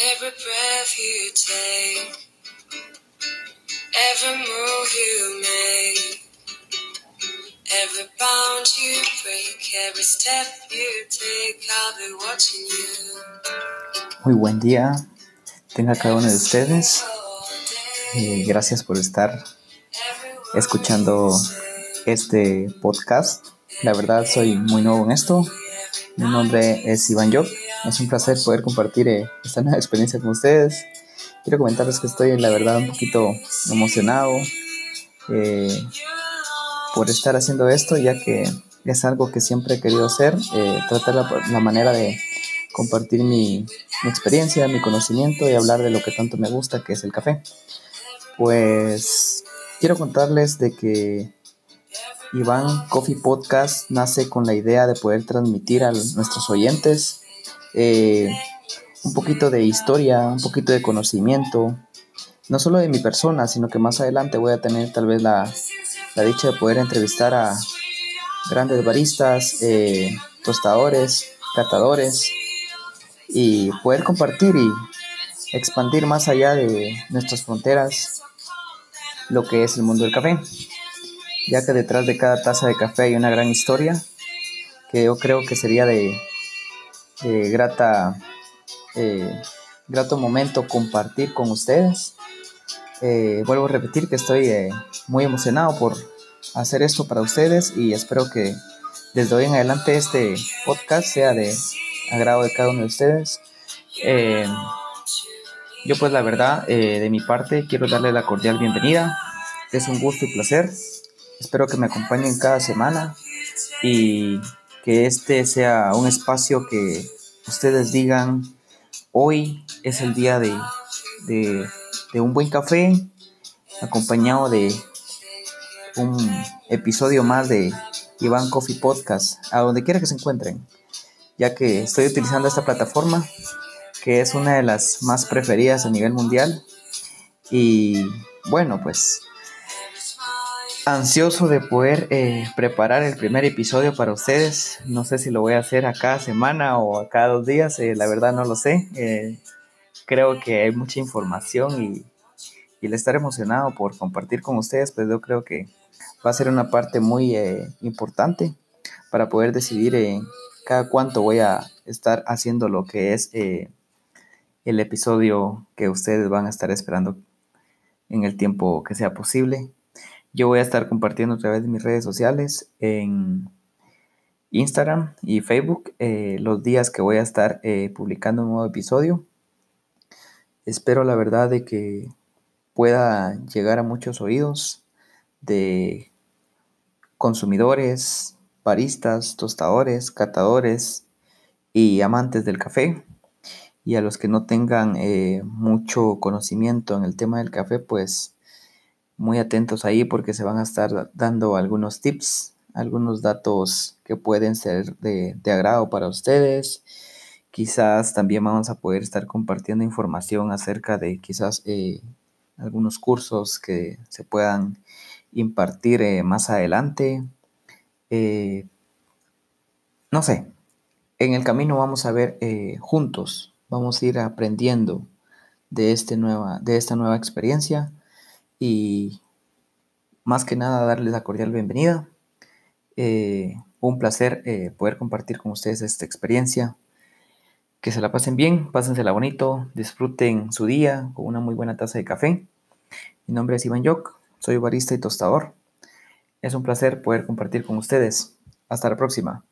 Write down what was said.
Every breath you take, every move you make, every bound you break, every step you take, I'll be watching you. Muy buen día, tenga cada uno de ustedes. Eh, gracias por estar escuchando este podcast. La verdad soy muy nuevo en esto. Mi nombre es Iván Job. Es un placer poder compartir eh, esta nueva experiencia con ustedes. Quiero comentarles que estoy, la verdad, un poquito emocionado eh, por estar haciendo esto, ya que es algo que siempre he querido hacer. Eh, tratar la, la, manera de compartir mi, mi experiencia, mi conocimiento y hablar de lo que tanto me gusta, que es el café. Pues quiero contarles de que Iván Coffee Podcast nace con la idea de poder transmitir a nuestros oyentes eh, un poquito de historia, un poquito de conocimiento, no solo de mi persona, sino que más adelante voy a tener tal vez la, la dicha de poder entrevistar a grandes baristas, eh, tostadores, catadores y poder compartir y expandir más allá de nuestras fronteras lo que es el mundo del café. Ya que detrás de cada taza de café hay una gran historia que yo creo que sería de, de grata, eh, grato momento compartir con ustedes. Eh, vuelvo a repetir que estoy eh, muy emocionado por hacer esto para ustedes y espero que desde hoy en adelante este podcast sea de agrado de cada uno de ustedes. yo pues la verdad, de mi parte, quiero darle la cordial bienvenida. Es un gusto y placer Espero que me acompañen cada semana y que este sea un espacio que ustedes digan, hoy es el día de, de, un buen café, acompañado de un episodio más de Iván Coffee Podcast, a donde quiera que se encuentren, ya que estoy utilizando esta plataforma, que es una de las más preferidas a nivel mundial. Y bueno, pues ansioso de poder eh, preparar el primer episodio para ustedes. No sé si lo voy a hacer a cada semana o a cada dos días, eh, la verdad no lo sé. Eh, creo que hay mucha información y, y, el estar emocionado por compartir con ustedes, pues yo creo que va a ser una parte muy importante para poder decidir cada cuánto voy a estar haciendo lo que es el episodio que ustedes van a estar esperando en el tiempo que sea posible. Yo voy a estar compartiendo a través de mis redes sociales en Instagram y Facebook eh, los días que voy a estar eh, publicando un nuevo episodio. Espero la verdad de que pueda llegar a muchos oídos de consumidores, baristas, tostadores, catadores y amantes del café. Y a los que no tengan eh, mucho conocimiento en el tema del café, pues muy atentos ahí porque se van a estar dando algunos tips, algunos datos que pueden ser de, agrado para ustedes. Quizás también vamos a poder estar compartiendo información acerca de quizás eh, algunos cursos que se puedan impartir eh, más adelante. Eh, no sé, en el camino vamos a ver juntos, vamos a ir aprendiendo de, este nueva, de esta nueva experiencia y más que nada darles la cordial bienvenida. Eh, un placer eh, poder compartir con ustedes esta experiencia. Que se la pasen bien, pásensela bonito, disfruten su día con una muy buena taza de café. Mi nombre es Iván Yok, soy barista y tostador. Es un placer poder compartir con ustedes. Hasta la próxima.